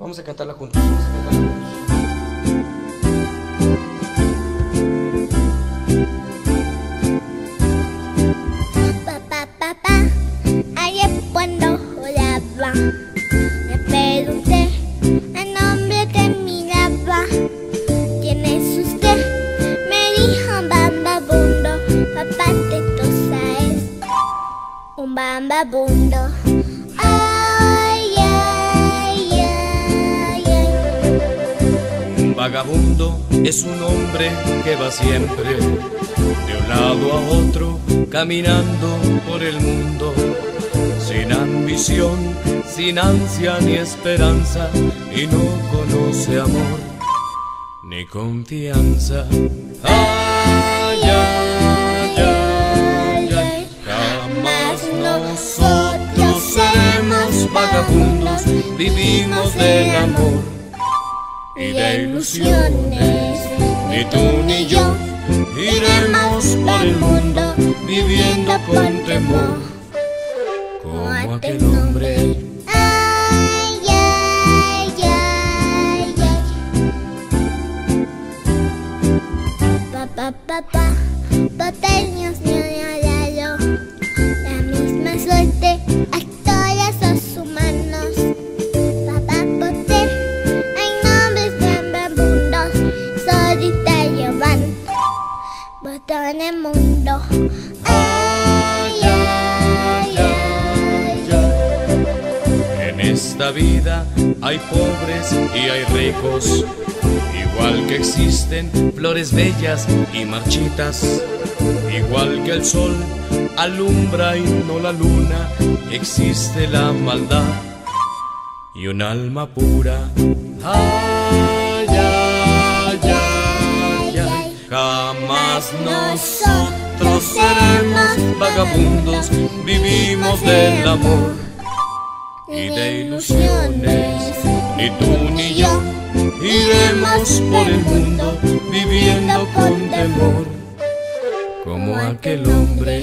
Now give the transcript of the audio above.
Vamos a cantarla juntos. Vamos a cantarla juntos. Papá, papá, vagabundo es un hombre que va siempre de un lado a otro, caminando por el mundo, sin ambición, sin ansia ni esperanza, y no conoce amor ni confianza. Ay, ay, ay, jamás nosotros seremos vagabundos, vivimos del amor y de ilusiones. Ni tú ni yo iremos por el mundo viviendo con temor, como aquel hombre. Ay, ay, ay, ay. Papá, papá, papellos me ha botón el mundo. En esta vida hay pobres y hay ricos, igual que existen flores bellas y marchitas, igual que el sol alumbra y no la luna, existe la maldad y un alma pura. Nosotros seremos vagabundos, vivimos del amor y de ilusiones. Ni tú ni yo iremos por el mundo viviendo con temor, como aquel hombre.